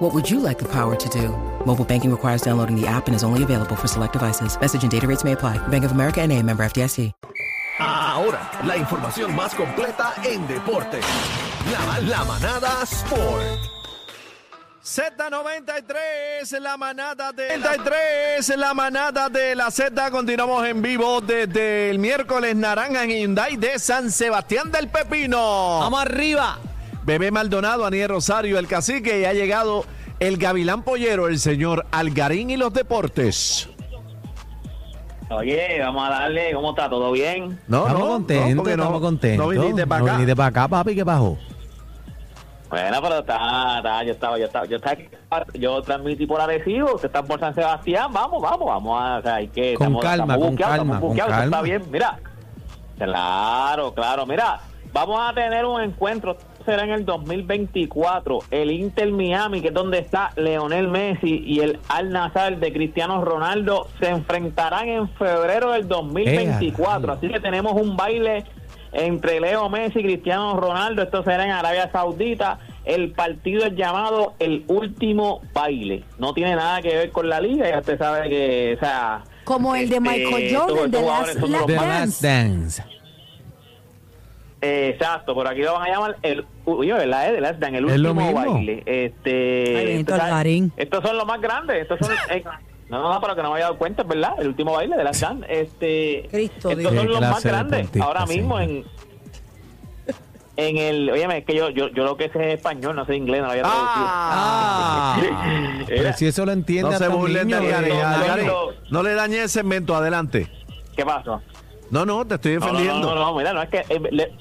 What would you like the power to do? Mobile banking requires downloading the app and is only available for select devices. Message and data rates may apply. Bank of America and a member FDIC. Ahora, la información más completa en deporte. La, la manada Sport. Z93, la manada de 93, la manada de la Z. Continuamos en vivo desde el miércoles Naranja en Hyundai de San Sebastián del Pepino. Vamos arriba. Bebé Maldonado, Aniel Rosario, el cacique y ha llegado el Gavilán Pollero, el señor Algarín y los deportes. Oye, vamos a darle, ¿cómo está? ¿Todo bien? No, estamos no, contentos, porque no- estamos contentos. No viniste para acá. No viniste para acá, papi, ¿qué pasó? Bueno, pero está, está, yo estaba, yo estaba, yo estaba, aquí, yo transmití por Arecibo, usted está por San Sebastián, vamos, vamos, vamos a, o sea, hay que, Con estamos, calma, estamos con calma, estamos con calma. está bien, mira, claro, claro, mira, vamos a tener un encuentro, será en el 2024, el Inter Miami, que es donde está Leonel Messi y el Al Nazar de Cristiano Ronaldo, se enfrentarán en febrero del 2024, Eh, así que tenemos un baile entre Leo Messi y Cristiano Ronaldo. Esto será en Arabia Saudita. El partido es llamado el último baile. No tiene nada que ver con la liga. Ya usted sabe que, o sea. Como el de este, Michael estos- Jordan, de jugadores Last son los Last Dance. Exacto, por aquí lo van a llamar el, oye, ¿verdad? Eh, de el Es lo último mismo. baile. Este, Ay, estos son los más grandes. Estos son. eh, no, no, pero que no me había dado cuenta, verdad. El último baile de Last Dance. Este, Cristo estos Dios. son los más de grandes. Ahora mismo en en el, oye, es que yo, yo, yo lo que sé es español, no sé inglés, no lo había traducido. Ah. Pero si eso lo entiende No se burlen de niño, Algarín. eh, no. No le dañe el segmento, adelante. ¿Qué pasó? No, no, te estoy defendiendo. No, no, no, mira, no es que eh, le-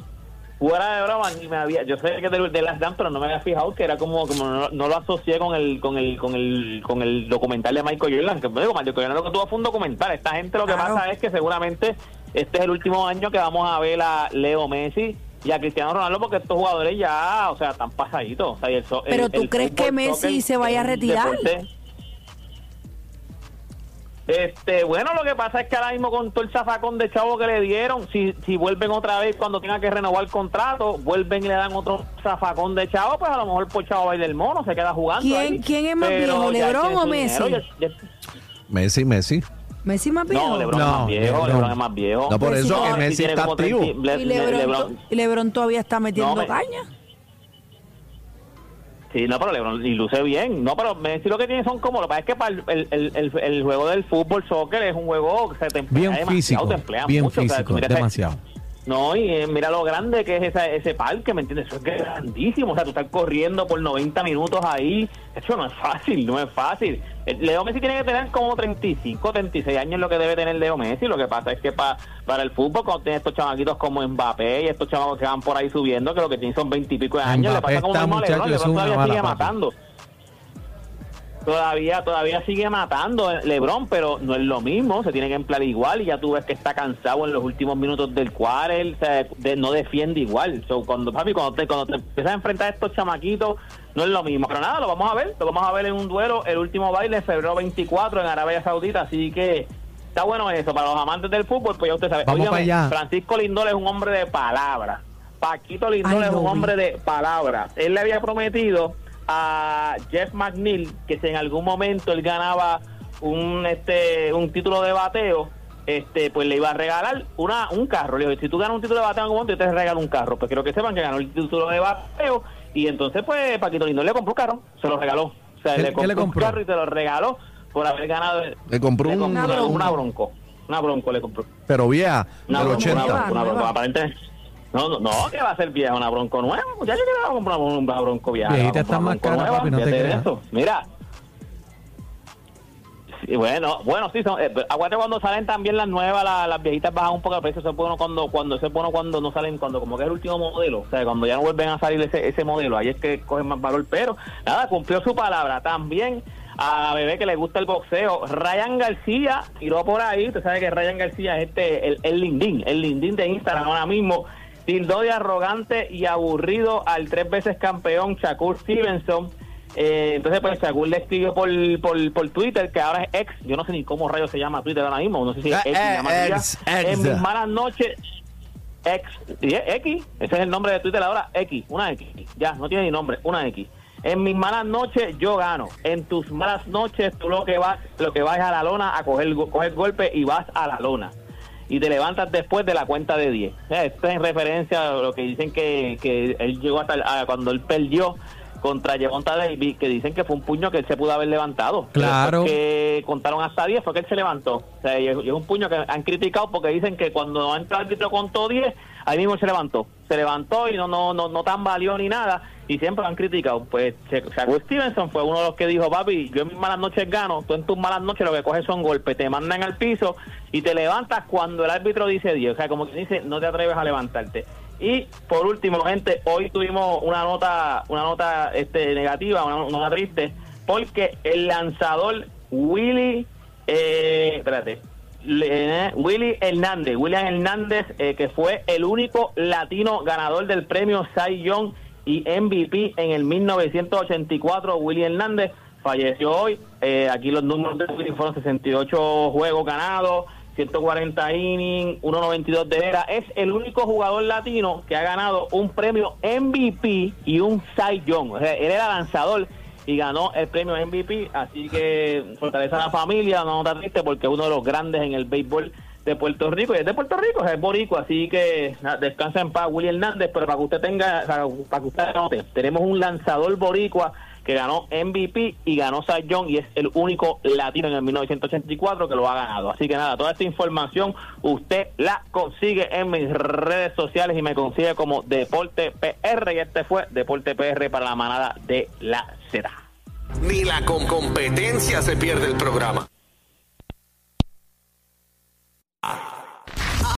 fuera de broma ni me había, yo sé que de, de las Dan, pero no me había fijado que era como, como no, no lo asocié con el, con el, con el, con el documental de Michael Jordan, que digo, Michael Jordan lo que tuvo fue un documental. Esta gente lo que Claro. pasa es que seguramente este es el último año que vamos a ver a Leo Messi y a Cristiano Ronaldo porque estos jugadores ya, o sea, están pasaditos. O sea, y el so- Pero el- ¿tú el crees que Messi se vaya a retirar? deporte- Este, bueno, lo que pasa es que ahora mismo con todo el zafacón de chavo que le dieron, si, si vuelven otra vez cuando tenga que renovar el contrato, vuelven y le dan otro zafacón de chavo, pues a lo mejor por chavo baila el mono, se queda jugando. ¿Quién- ahí. quién es más Pero viejo, LeBron o Messi? dinero, ya- ya- Messi, Messi. Messi más viejo. no, LeBron es No, más viejo, LeBron. LeBron es más viejo. No, por eso sí, que no, Messi está activo. 30 Le- y Lebron, todavía está metiendo No, me- caña. Sí, no, pero LeBron y luce bien. No, pero Messi lo que tiene son como. Lo que pasa es que para el, el, el, el- juego del fútbol, soccer, es un juego que se te emplea Bien demasiado, físico, te emplea bien mucho. o sea, físico, mira ese- demasiado. No, y eh, mira lo grande que es esa, ese parque, ¿me entiendes? Eso es grandísimo. O sea, tú estás corriendo por 90 minutos ahí. Eso no es fácil, no es fácil. El Leo Messi tiene que tener como 35, 36 años lo que debe tener Leo Messi. Lo que pasa es que pa- para el fútbol, cuando tienes estos chamaquitos como Mbappé y estos chamacos que van por ahí subiendo, que lo que tienen son 20 y pico de años, le pasa como muchacho, es LeBron una todavía sigue papi. Todavía, todavía sigue matando LeBron, pero no es lo mismo, se tiene que emplear igual y ya tú ves que está cansado en los últimos minutos del quarter, o sea, de- no defiende igual. So, cuando, papi, cuando te, cuando te empiezas a enfrentar a estos chamaquitos, no es lo mismo. Pero nada, lo vamos a ver, lo vamos a ver en un duelo, el último baile en febrero 24 en Arabia Saudita, así que está bueno eso. Para los amantes del fútbol, pues ya usted sabe. Vamos Óigame, para allá. Francisco Lindol es un hombre de palabra. Paquito Lindol Ay, es no un hombre de palabra. Él le había prometido a Jeff McNeil que si en algún momento él ganaba un este un título de bateo, este pues le iba a regalar una un carro. Le dijo, si tú ganas un título de bateo en algún momento, yo te regalo un carro. Pues quiero que sepan que ganó el título de bateo y entonces pues Paquito Lindol le compró un carro, se lo regaló. O sea, ¿Qué- le compró, le compró? un carro y te lo regaló por haber ganado. Le compró un- una, bronco. una bronco. Una bronco le compró. Pero vieja, Una del bronco, 80. una bronco, una bronco. Aparentemente. No, no, no, que va a ser vieja una bronco nueva. Ya yo quiero comprar una, bronco vieja. Viejita a está más cara, bronco papi, no te nueva, creas. eso. Mira. Sí, bueno, bueno, sí, son, eh, aguante cuando salen también las nuevas, la- las viejitas bajan un poco de precio. Eso es bueno cuando, cuando, eso es bueno cuando no salen, cuando como que es el último modelo. O sea, cuando ya no vuelven a salir ese, ese modelo, ahí es que cogen más valor. Pero nada, cumplió su palabra. También a Bebé que le gusta el boxeo. Ryan García tiró por ahí. Usted sabe que Ryan García es este, el, el lindín, el lindín de Instagram ahora mismo. Tildó de arrogante y aburrido al tres veces campeón Shakur Stevenson. Eh, entonces, pues Shakur le escribió por, por, por Twitter, que ahora es ex. Yo no sé ni cómo rayos se llama Twitter ahora mismo. No sé si es Ah, X. eh, llama ex, ex. En mis malas noches, X, ¿sí es X, ese es el nombre de Twitter ahora, X, una X, ya, no tiene ni nombre, una X. En mis malas noches yo gano, en tus malas noches tú lo que vas, lo que vas a la lona a coger, coger golpe y vas a la lona. Y te levantas después de la cuenta de 10. O sea, Esto es en referencia a lo que dicen que, que él llegó hasta el- a cuando él perdió contra Devonta Davis, que dicen que fue un puño que él se pudo haber levantado. Claro. Que contaron hasta 10 fue que él se levantó. O sea, y es un puño que han criticado porque dicen que cuando entra el árbitro contó 10, ahí mismo se levantó. Se levantó y no no no, no tan valió ni nada. Y siempre lo han criticado. Pues Shakur Stevenson fue uno de los que dijo, papi, yo en mis malas noches gano, tú en tus malas noches lo que coges son golpes, te mandan al piso y te levantas cuando el árbitro dice 10. O sea, como que dice, no te atreves a levantarte. Y por último, gente, hoy tuvimos una nota, una nota este, negativa, una nota triste, porque el lanzador Willy, eh, espérate, le- Willy Hernández, William Hernández, eh, que fue el único latino ganador del premio Cy Young y MVP en el 1984, Willy Hernández, falleció hoy. Eh, aquí los números de Willy fueron 68 juegos ganados, 140 innings, 1.92 de era. Es el único jugador latino que ha ganado un premio MVP y un Cy Young. Él era lanzador y ganó el premio MVP, así que fortaleza a la familia, no está triste porque es uno de los grandes en el béisbol de Puerto Rico, y es de Puerto Rico, es boricua, así que descansa en paz Willy Hernández, pero para que usted tenga, para, que usted anote, tenemos un lanzador boricua que ganó MVP y ganó Cy y es el único latino en el 1984 que lo ha ganado. Así que nada, toda esta información usted la consigue en mis redes sociales y me consigue como Deporte PR y este fue Deporte PR para la manada de la Z. Ni la con competencia se pierde el programa.